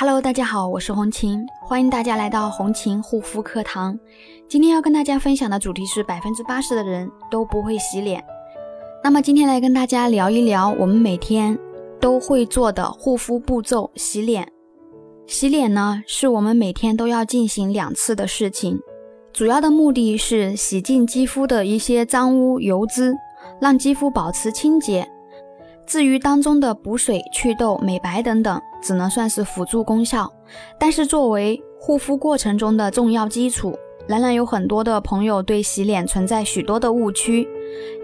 Hello，大家好，我是红琴，欢迎大家来到红琴护肤课堂。今天要跟大家分享的主题是百分之八十的人都不会洗脸。那么今天来跟大家聊一聊我们每天都会做的护肤步骤——洗脸。洗脸呢，是我们每天都要进行两次的事情，主要的目的是洗净肌肤的一些脏污油脂，让肌肤保持清洁。至于当中的补水、祛痘、美白等等，只能算是辅助功效。但是作为护肤过程中的重要基础，仍然有很多的朋友对洗脸存在许多的误区。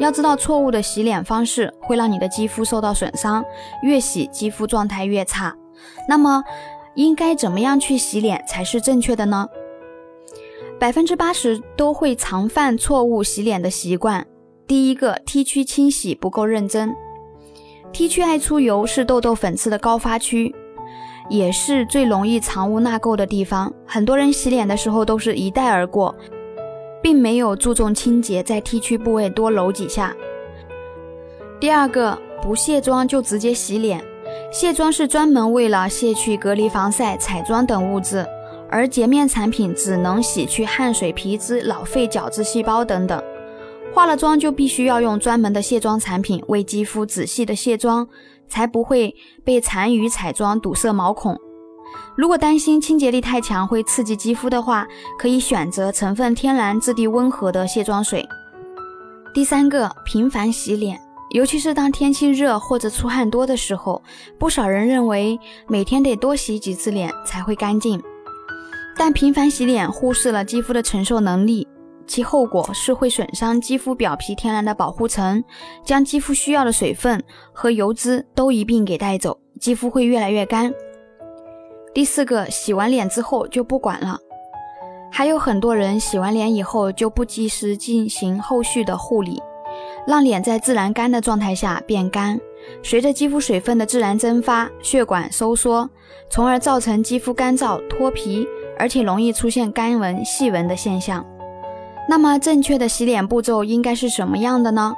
要知道，错误的洗脸方式会让你的肌肤受到损伤，越洗肌肤状态越差。那么，应该怎么样去洗脸才是正确的呢？百分之八十都会常犯错误洗脸的习惯。第一个，T 区清洗不够认真。T 区爱出油是痘痘粉刺的高发区，也是最容易藏污纳垢的地方。很多人洗脸的时候都是一带而过，并没有注重清洁，在 T 区部位多揉几下。第二个，不卸妆就直接洗脸。卸妆是专门为了卸去隔离、防晒、彩妆等物质，而洁面产品只能洗去汗水、皮脂、老废角质细胞等等。化了妆就必须要用专门的卸妆产品为肌肤仔细的卸妆，才不会被残余彩妆堵塞毛孔。如果担心清洁力太强会刺激肌肤的话，可以选择成分天然、质地温和的卸妆水。第三个，频繁洗脸，尤其是当天气热或者出汗多的时候，不少人认为每天得多洗几次脸才会干净，但频繁洗脸忽视了肌肤的承受能力。其后果是会损伤肌肤表皮天然的保护层，将肌肤需要的水分和油脂都一并给带走，肌肤会越来越干。第四个，洗完脸之后就不管了，还有很多人洗完脸以后就不及时进行后续的护理，让脸在自然干的状态下变干，随着肌肤水分的自然蒸发，血管收缩，从而造成肌肤干燥脱皮，而且容易出现干纹、细纹的现象。那么正确的洗脸步骤应该是什么样的呢？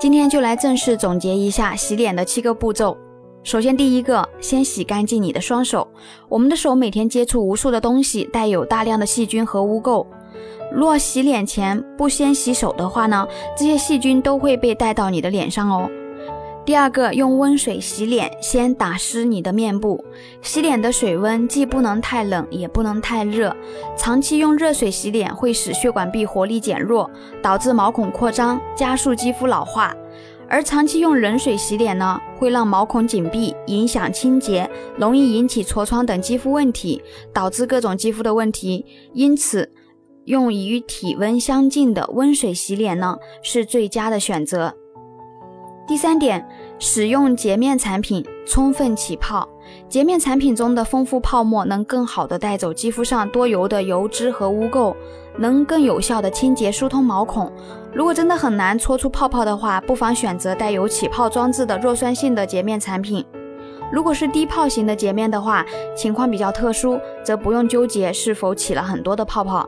今天就来正式总结一下洗脸的七个步骤。首先，第一个，先洗干净你的双手。我们的手每天接触无数的东西，带有大量的细菌和污垢。若洗脸前不先洗手的话呢，这些细菌都会被带到你的脸上哦。第二个，用温水洗脸，先打湿你的面部。洗脸的水温既不能太冷，也不能太热。长期用热水洗脸会使血管壁活力减弱，导致毛孔扩张，加速肌肤老化。而长期用冷水洗脸呢，会让毛孔紧闭，影响清洁，容易引起痤疮等肌肤问题，导致各种肌肤的问题。因此，用与体温相近的温水洗脸呢，是最佳的选择。第三点，使用洁面产品充分起泡。洁面产品中的丰富泡沫能更好的带走肌肤上多油的油脂和污垢，能更有效的清洁疏通毛孔。如果真的很难搓出泡泡的话，不妨选择带有起泡装置的弱酸性的洁面产品。如果是低泡型的洁面的话，情况比较特殊，则不用纠结是否起了很多的泡泡。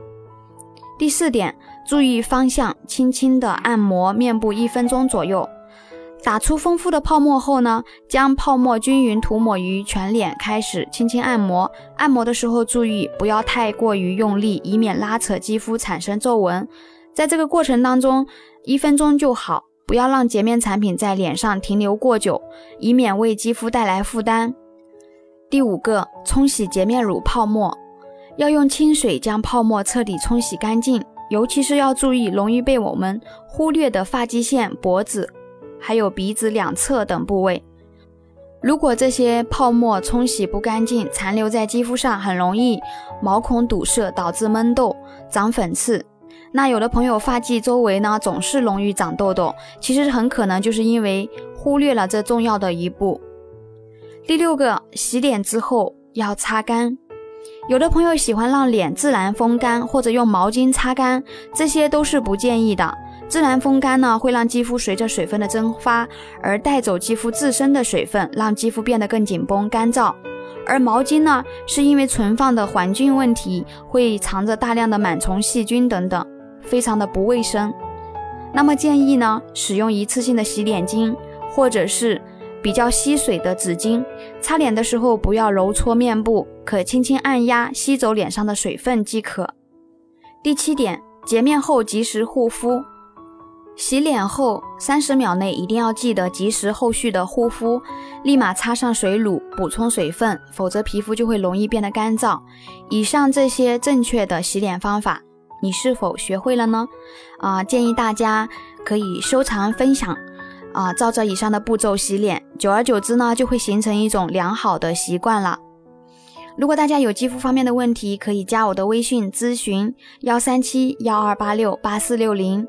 第四点，注意方向，轻轻的按摩面部一分钟左右。打出丰富的泡沫后呢，将泡沫均匀涂抹于全脸，开始轻轻按摩。按摩的时候注意不要太过于用力，以免拉扯肌肤产生皱纹。在这个过程当中，一分钟就好，不要让洁面产品在脸上停留过久，以免为肌肤带来负担。第五个，冲洗洁面乳泡沫，要用清水将泡沫彻底冲洗干净，尤其是要注意容易被我们忽略的发际线、脖子。还有鼻子两侧等部位，如果这些泡沫冲洗不干净，残留在肌肤上，很容易毛孔堵塞，导致闷痘、长粉刺。那有的朋友发际周围呢总是容易长痘痘，其实很可能就是因为忽略了这重要的一步。第六个，洗脸之后要擦干。有的朋友喜欢让脸自然风干，或者用毛巾擦干，这些都是不建议的。自然风干呢，会让肌肤随着水分的蒸发而带走肌肤自身的水分，让肌肤变得更紧绷、干燥。而毛巾呢，是因为存放的环境问题，会藏着大量的螨虫、细菌等等，非常的不卫生。那么建议呢，使用一次性的洗脸巾，或者是比较吸水的纸巾。擦脸的时候不要揉搓面部，可轻轻按压，吸走脸上的水分即可。第七点，洁面后及时护肤。洗脸后三十秒内一定要记得及时后续的护肤，立马擦上水乳补充水分，否则皮肤就会容易变得干燥。以上这些正确的洗脸方法，你是否学会了呢？啊，建议大家可以收藏分享，啊，照着以上的步骤洗脸，久而久之呢，就会形成一种良好的习惯了。如果大家有肌肤方面的问题，可以加我的微信咨询幺三七幺二八六八四六零。